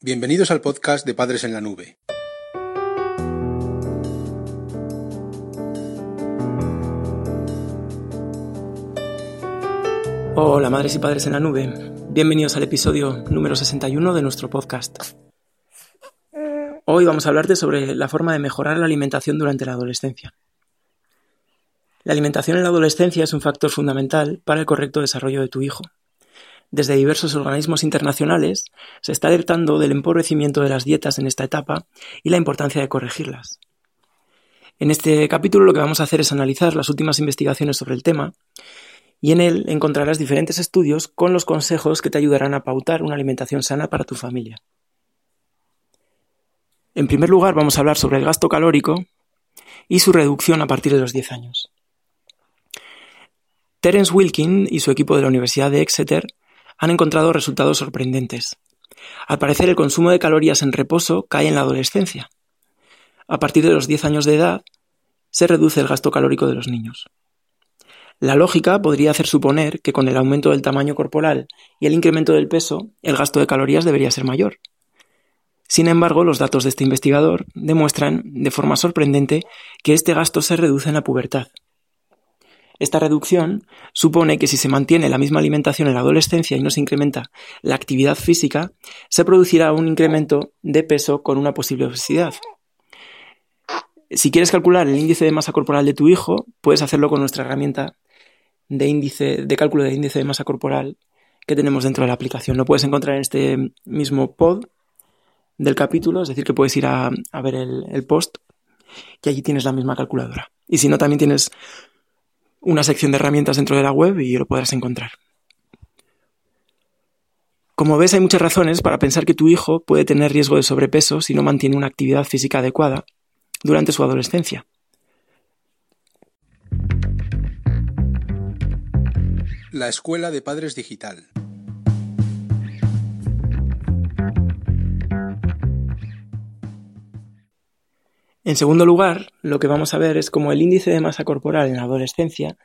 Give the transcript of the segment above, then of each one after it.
Bienvenidos al podcast de Padres en la Nube. Hola madres y padres en la nube, bienvenidos al episodio número 61 de nuestro podcast. Hoy vamos a hablarte sobre la forma de mejorar la alimentación durante la adolescencia. La alimentación en la adolescencia es un factor fundamental para el correcto desarrollo de tu hijo. Desde diversos organismos internacionales se está alertando del empobrecimiento de las dietas en esta etapa y la importancia de corregirlas. En este capítulo lo que vamos a hacer es analizar las últimas investigaciones sobre el tema y en él encontrarás diferentes estudios con los consejos que te ayudarán a pautar una alimentación sana para tu familia. En primer lugar vamos a hablar sobre el gasto calórico y su reducción a partir de los 10 años. Terence Wilkin y su equipo de la Universidad de Exeter han encontrado resultados sorprendentes. Al parecer el consumo de calorías en reposo cae en la adolescencia. A partir de los 10 años de edad se reduce el gasto calórico de los niños. La lógica podría hacer suponer que con el aumento del tamaño corporal y el incremento del peso, el gasto de calorías debería ser mayor. Sin embargo, los datos de este investigador demuestran de forma sorprendente que este gasto se reduce en la pubertad. Esta reducción supone que si se mantiene la misma alimentación en la adolescencia y no se incrementa la actividad física, se producirá un incremento de peso con una posible obesidad. Si quieres calcular el índice de masa corporal de tu hijo, puedes hacerlo con nuestra herramienta de índice de cálculo de índice de masa corporal que tenemos dentro de la aplicación. Lo puedes encontrar en este mismo pod del capítulo, es decir, que puedes ir a, ver el, el post y allí tienes la misma calculadora. Y si no, también tienes una sección de herramientas dentro de la web y lo podrás encontrar. Como ves, hay muchas razones para pensar que tu hijo puede tener riesgo de sobrepeso si no mantiene una actividad física adecuada durante su adolescencia. La Escuela de Padres Digital. En segundo lugar, lo que vamos a ver es cómo el índice de masa corporal en la adolescencia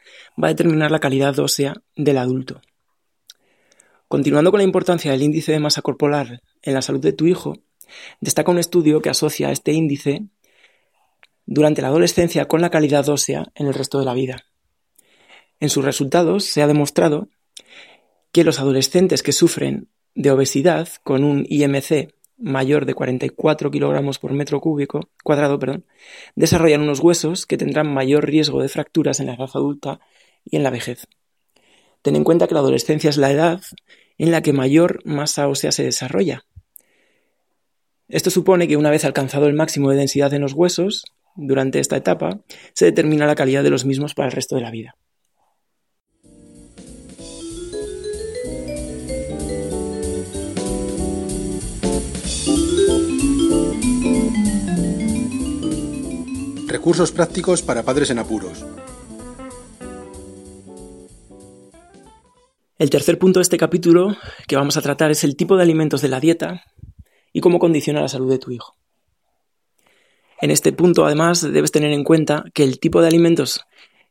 va a determinar la calidad ósea del adulto. Continuando con la importancia del índice de masa corporal en la salud de tu hijo, destaca un estudio que asocia este índice durante la adolescencia con la calidad ósea en el resto de la vida. En sus resultados se ha demostrado que los adolescentes que sufren de obesidad con un IMC mayor de 44 kilogramos por metro cúbico, cuadrado, perdón, desarrollan unos huesos que tendrán mayor riesgo de fracturas en la edad adulta y en la vejez. Ten en cuenta que la adolescencia es la edad en la que mayor masa ósea se desarrolla. Esto supone que una vez alcanzado el máximo de densidad en los huesos, durante esta etapa, se determina la calidad de los mismos para el resto de la vida. Recursos prácticos para padres en apuros. El tercer punto de este capítulo que vamos a tratar es el tipo de alimentos de la dieta y cómo condiciona la salud de tu hijo. En este punto, además, debes tener en cuenta que el tipo de alimentos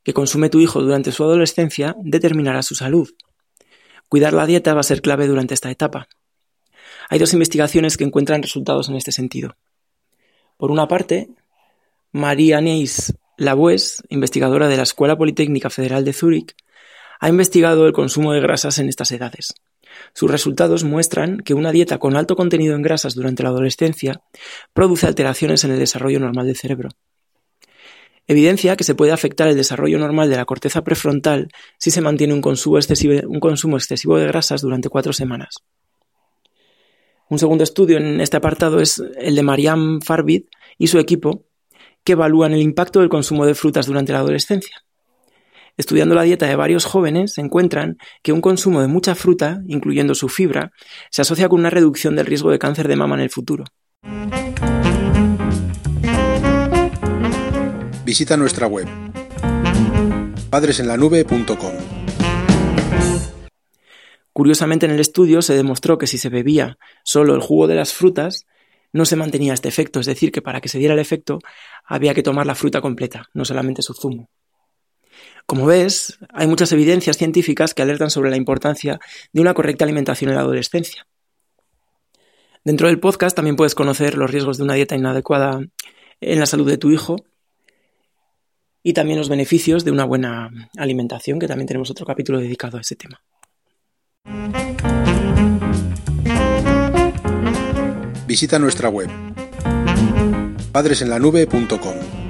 que consume tu hijo durante su adolescencia determinará su salud. Cuidar la dieta va a ser clave durante esta etapa. Hay dos investigaciones que encuentran resultados en este sentido. Por una parte, Marie-Anneis Lavois, investigadora de la Escuela Politécnica Federal de Zúrich, ha investigado el consumo de grasas en estas edades. Sus resultados muestran que una dieta con alto contenido en grasas durante la adolescencia produce alteraciones en el desarrollo normal del cerebro. Evidencia que se puede afectar el desarrollo normal de la corteza prefrontal si se mantiene un consumo excesivo, de grasas durante cuatro semanas. Un segundo estudio en este apartado es el de Marianne Farbid y su equipo, que evalúan el impacto del consumo de frutas durante la adolescencia. Estudiando la dieta de varios jóvenes, encuentran que un consumo de mucha fruta, incluyendo su fibra, se asocia con una reducción del riesgo de cáncer de mama en el futuro. Visita nuestra web padresenlanube.com. Curiosamente en el estudio se demostró que si se bebía solo el jugo de las frutas, no se mantenía este efecto, es decir, que para que se diera el efecto había que tomar la fruta completa, no solamente su zumo. Como ves, hay muchas evidencias científicas que alertan sobre la importancia de una correcta alimentación en la adolescencia. Dentro del podcast también puedes conocer los riesgos de una dieta inadecuada en la salud de tu hijo y también los beneficios de una buena alimentación, que también tenemos otro capítulo dedicado a ese tema. Visita nuestra web padresenlanube.com.